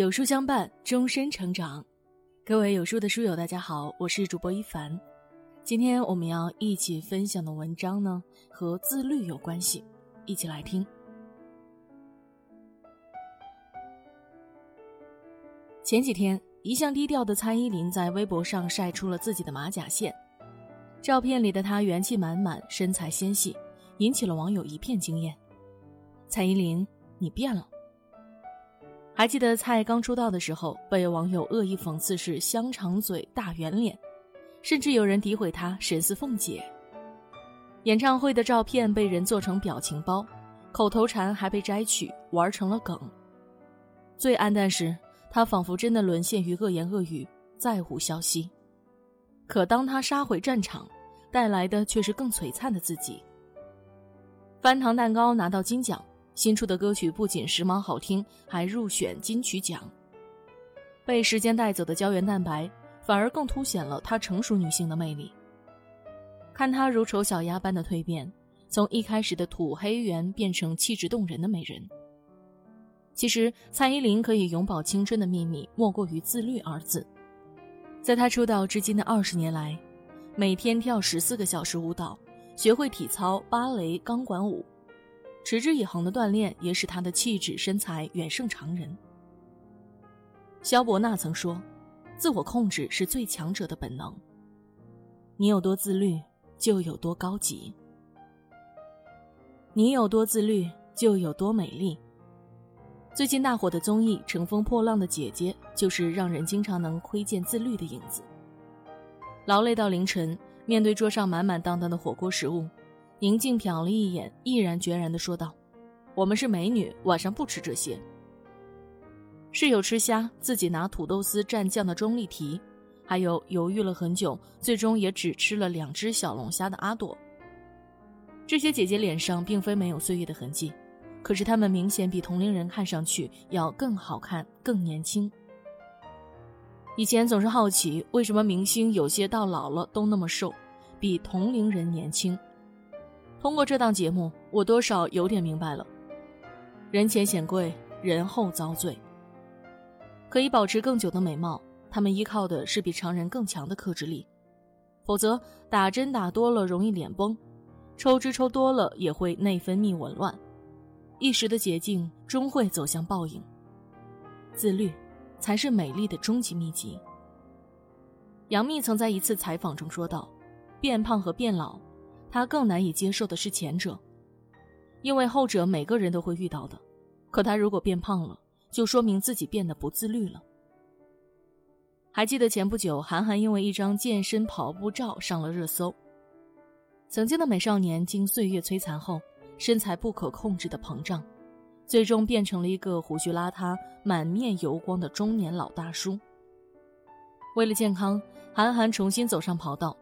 有书相伴，终身成长。各位有书的书友，大家好，我是主播一凡。今天我们要一起分享的文章呢，和自律有关系，一起来听。前几天，一向低调的蔡依林在微博上晒出了自己的马甲线，照片里的她元气满满，身材纤细，引起了网友一片惊艳。蔡依林，你变了。还记得蔡刚出道的时候，被网友恶意讽刺是香肠嘴、大圆脸，甚至有人诋毁她神似凤姐。演唱会的照片被人做成表情包，口头禅还被摘取玩成了梗。最黯淡时，她仿佛真的沦陷于恶言恶语，再无消息。可当她杀回战场，带来的却是更璀璨的自己。翻糖蛋糕拿到金奖。新出的歌曲不仅时髦好听，还入选金曲奖。被时间带走的胶原蛋白，反而更凸显了她成熟女性的魅力。看她如丑小鸭般的蜕变，从一开始的土黑圆变成气质动人的美人。其实，蔡依林可以永葆青春的秘密，莫过于自律二字。在她出道至今的二十年来，每天跳十四个小时舞蹈，学会体操、芭蕾、钢管舞。持之以恒的锻炼也使她的气质身材远胜常人。萧伯纳曾说：“自我控制是最强者的本能。你有多自律，就有多高级；你有多自律，就有多美丽。”最近大火的综艺《乘风破浪的姐姐》就是让人经常能窥见自律的影子。劳累到凌晨，面对桌上满满当当的火锅食物。宁静瞟了一眼，毅然决然地说道：“我们是美女，晚上不吃这些。”室友吃虾，自己拿土豆丝蘸酱的钟丽缇，还有犹豫了很久，最终也只吃了两只小龙虾的阿朵。这些姐姐脸上并非没有岁月的痕迹，可是她们明显比同龄人看上去要更好看、更年轻。以前总是好奇，为什么明星有些到老了都那么瘦，比同龄人年轻。通过这档节目，我多少有点明白了：人前显贵，人后遭罪。可以保持更久的美貌，他们依靠的是比常人更强的克制力。否则，打针打多了容易脸崩，抽脂抽多了也会内分泌紊乱，一时的捷径终会走向报应。自律，才是美丽的终极秘籍。杨幂曾在一次采访中说道：“变胖和变老。”他更难以接受的是前者，因为后者每个人都会遇到的。可他如果变胖了，就说明自己变得不自律了。还记得前不久，韩寒因为一张健身跑步照上了热搜。曾经的美少年，经岁月摧残后，身材不可控制的膨胀，最终变成了一个胡须邋遢、满面油光的中年老大叔。为了健康，韩寒重新走上跑道。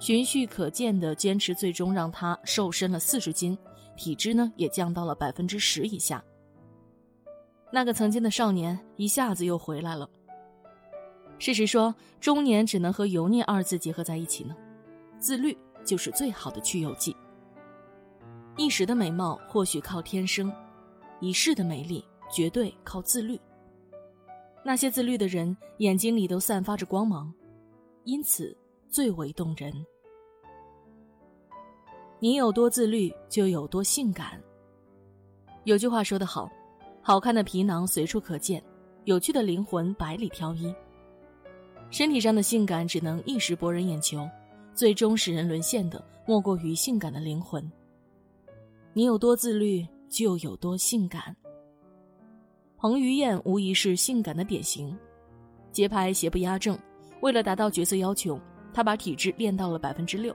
循序可见的坚持，最终让他瘦身了四十斤，体脂呢也降到了百分之十以下。那个曾经的少年一下子又回来了。事实说，中年只能和油腻二字结合在一起呢，自律就是最好的去油剂。一时的美貌或许靠天生，一世的美丽绝对靠自律。那些自律的人眼睛里都散发着光芒，因此。最为动人。你有多自律，就有多性感。有句话说得好：“好看的皮囊随处可见，有趣的灵魂百里挑一。”身体上的性感只能一时博人眼球，最终使人沦陷的莫过于性感的灵魂。你有多自律，就有多性感。彭于晏无疑是性感的典型，节拍邪不压正，为了达到角色要求。他把体质练到了百分之六。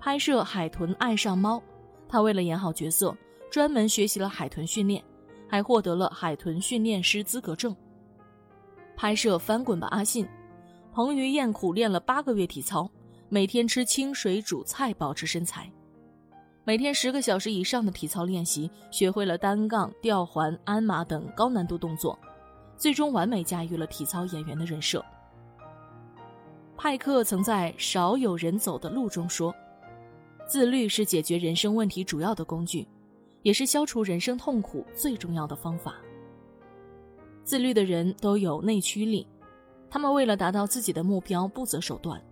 拍摄《海豚爱上猫》，他为了演好角色，专门学习了海豚训练，还获得了海豚训练师资格证。拍摄《翻滚吧，阿信》，彭于晏苦练了八个月体操，每天吃清水煮菜保持身材，每天十个小时以上的体操练习，学会了单杠、吊环、鞍马等高难度动作，最终完美驾驭了体操演员的人设。派克曾在《少有人走的路》中说：“自律是解决人生问题主要的工具，也是消除人生痛苦最重要的方法。”自律的人都有内驱力，他们为了达到自己的目标不择手段。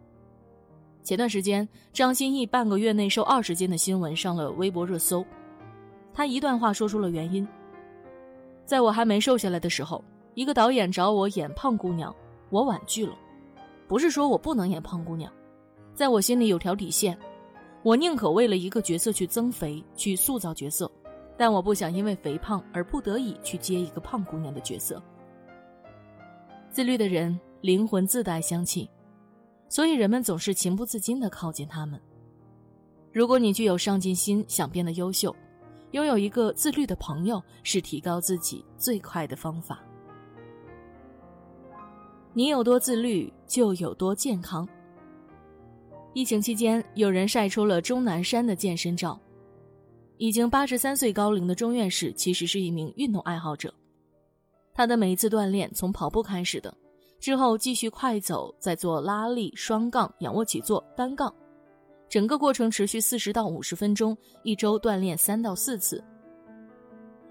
前段时间，张歆艺半个月内瘦二十斤的新闻上了微博热搜。他一段话说出了原因：在我还没瘦下来的时候，一个导演找我演胖姑娘，我婉拒了。不是说我不能演胖姑娘，在我心里有条底线，我宁可为了一个角色去增肥，去塑造角色，但我不想因为肥胖而不得已去接一个胖姑娘的角色。自律的人灵魂自带香气。所以人们总是情不自禁地靠近他们。如果你具有上进心，想变得优秀，拥有一个自律的朋友是提高自己最快的方法。你有多自律，就有多健康。疫情期间，有人晒出了钟南山的健身照。已经八十三岁高龄的钟院士其实是一名运动爱好者，他的每一次锻炼从跑步开始的。之后继续快走，再做拉力、双杠、仰卧起坐、单杠，整个过程持续四十到五十分钟，一周锻炼三到四次。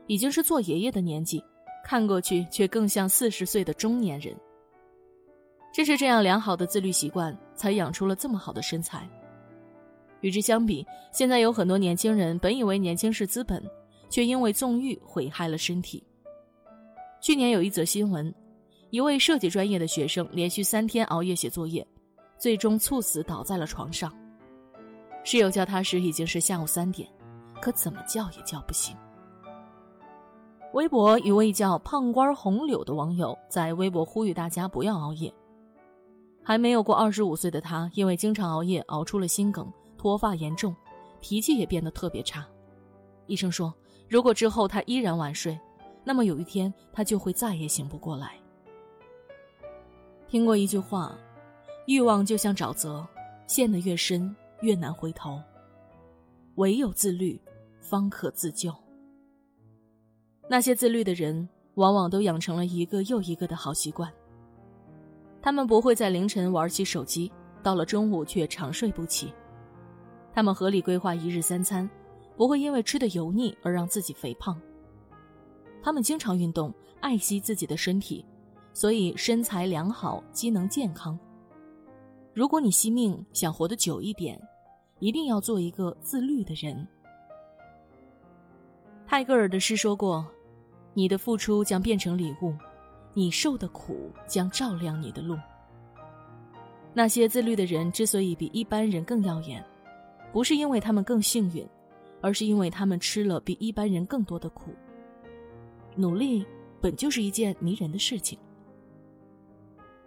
已经是做爷爷的年纪，看过去却更像四十岁的中年人。正是这样良好的自律习惯，才养出了这么好的身材。与之相比，现在有很多年轻人本以为年轻是资本，却因为纵欲毁害了身体。去年有一则新闻。一位设计专业的学生连续三天熬夜写作业，最终猝死倒在了床上。室友叫他时已经是下午三点，可怎么叫也叫不醒。微博一位叫“胖官红柳”的网友在微博呼吁大家不要熬夜。还没有过二十五岁的他，因为经常熬夜熬出了心梗，脱发严重，脾气也变得特别差。医生说，如果之后他依然晚睡，那么有一天他就会再也醒不过来。听过一句话，欲望就像沼泽，陷得越深越难回头。唯有自律，方可自救。那些自律的人，往往都养成了一个又一个的好习惯。他们不会在凌晨玩起手机，到了中午却长睡不起。他们合理规划一日三餐，不会因为吃的油腻而让自己肥胖。他们经常运动，爱惜自己的身体。所以身材良好，机能健康。如果你惜命想活得久一点，一定要做一个自律的人。泰戈尔的诗说过：“你的付出将变成礼物，你受的苦将照亮你的路。”那些自律的人之所以比一般人更耀眼，不是因为他们更幸运，而是因为他们吃了比一般人更多的苦。努力本就是一件迷人的事情。《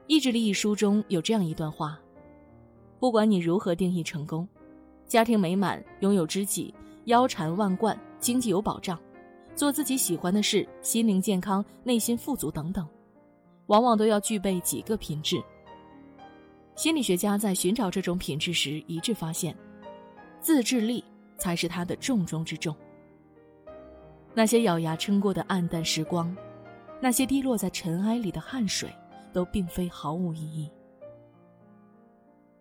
意志力》一书中有这样一段话：不管你如何定义成功，家庭美满、拥有知己、腰缠万贯、经济有保障、做自己喜欢的事、心灵健康、内心富足等等，往往都要具备几个品质。心理学家在寻找这种品质时，一致发现，自制力才是他的重中之重。那些咬牙撑过的暗淡时光，那些滴落在尘埃里的汗水。都并非毫无意义。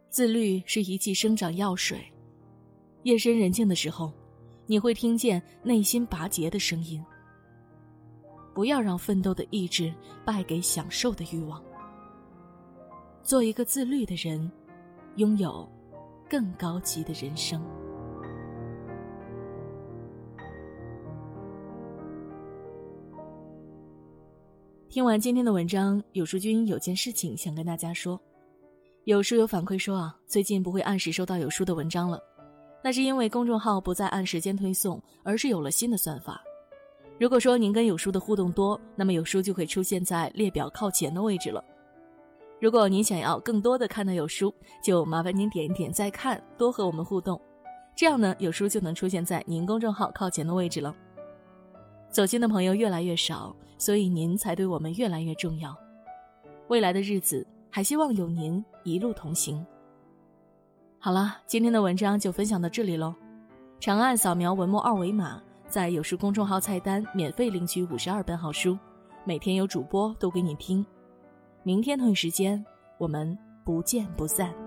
自律是一剂生长药水，夜深人静的时候，你会听见内心拔节的声音。不要让奋斗的意志败给享受的欲望。做一个自律的人，拥有更高级的人生。听完今天的文章，有书君有件事情想跟大家说。有书友反馈说啊，最近不会按时收到有书的文章了，那是因为公众号不再按时间推送，而是有了新的算法。如果说您跟有书的互动多，那么有书就会出现在列表靠前的位置了。如果您想要更多的看到有书，就麻烦您点一点再看，多和我们互动，这样呢，有书就能出现在您公众号靠前的位置了。走心的朋友越来越少，所以您才对我们越来越重要。未来的日子，还希望有您一路同行。好了，今天的文章就分享到这里喽。长按扫描文末二维码，在有书公众号菜单免费领取五十二本好书，每天有主播读给你听。明天同一时间，我们不见不散。